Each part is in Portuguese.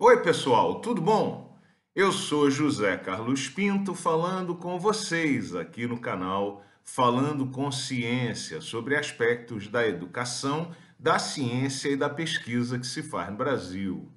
Oi, pessoal, tudo bom? Eu sou José Carlos Pinto falando com vocês aqui no canal Falando com Ciência sobre aspectos da educação, da ciência e da pesquisa que se faz no Brasil.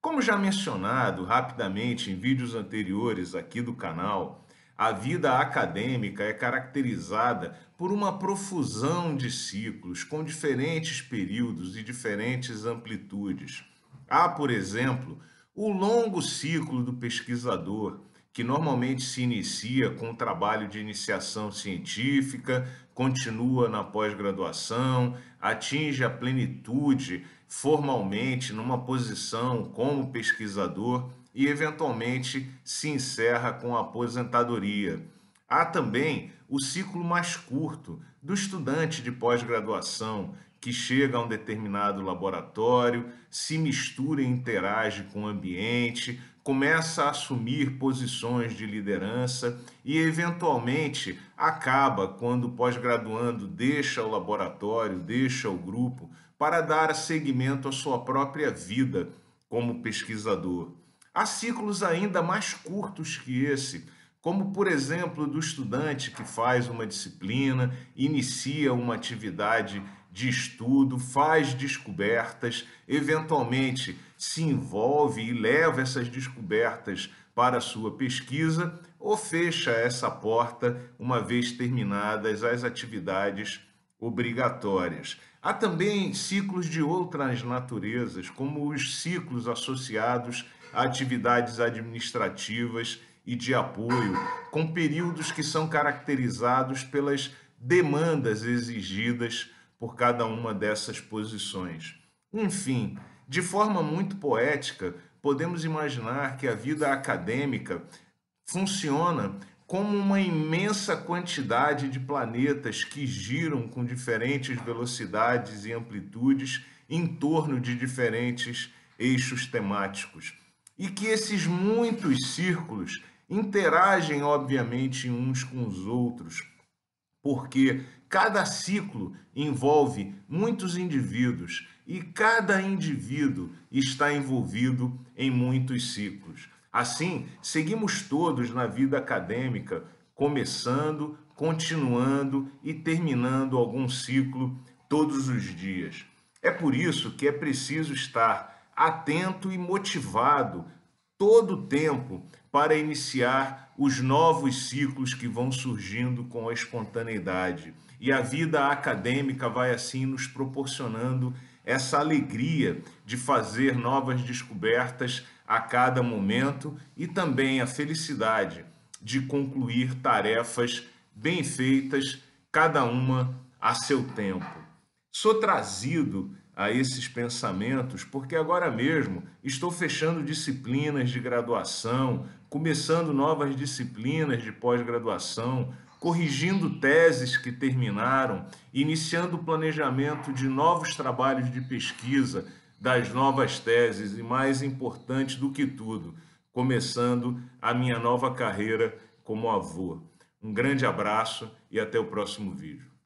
Como já mencionado rapidamente em vídeos anteriores aqui do canal, a vida acadêmica é caracterizada por uma profusão de ciclos com diferentes períodos e diferentes amplitudes. Há, por exemplo, o longo ciclo do pesquisador, que normalmente se inicia com o trabalho de iniciação científica, continua na pós-graduação, atinge a plenitude formalmente numa posição como pesquisador e, eventualmente, se encerra com a aposentadoria. Há também o ciclo mais curto do estudante de pós-graduação, que chega a um determinado laboratório, se mistura e interage com o ambiente, começa a assumir posições de liderança e, eventualmente, acaba quando o pós-graduando deixa o laboratório, deixa o grupo, para dar seguimento à sua própria vida como pesquisador. Há ciclos ainda mais curtos que esse, como por exemplo do estudante que faz uma disciplina, inicia uma atividade de estudo, faz descobertas, eventualmente se envolve e leva essas descobertas para a sua pesquisa ou fecha essa porta uma vez terminadas as atividades obrigatórias. Há também ciclos de outras naturezas, como os ciclos associados atividades administrativas e de apoio, com períodos que são caracterizados pelas demandas exigidas por cada uma dessas posições. Enfim, de forma muito poética, podemos imaginar que a vida acadêmica funciona como uma imensa quantidade de planetas que giram com diferentes velocidades e amplitudes em torno de diferentes eixos temáticos e que esses muitos círculos interagem, obviamente, uns com os outros, porque cada ciclo envolve muitos indivíduos e cada indivíduo está envolvido em muitos ciclos. Assim, seguimos todos na vida acadêmica, começando, continuando e terminando algum ciclo todos os dias. É por isso que é preciso estar atento e motivado todo o tempo para iniciar os novos ciclos que vão surgindo com a espontaneidade. E a vida acadêmica vai assim nos proporcionando essa alegria de fazer novas descobertas a cada momento e também a felicidade de concluir tarefas bem feitas, cada uma a seu tempo. Sou trazido a esses pensamentos, porque agora mesmo estou fechando disciplinas de graduação, começando novas disciplinas de pós-graduação, corrigindo teses que terminaram, iniciando o planejamento de novos trabalhos de pesquisa das novas teses e, mais importante do que tudo, começando a minha nova carreira como avô. Um grande abraço e até o próximo vídeo.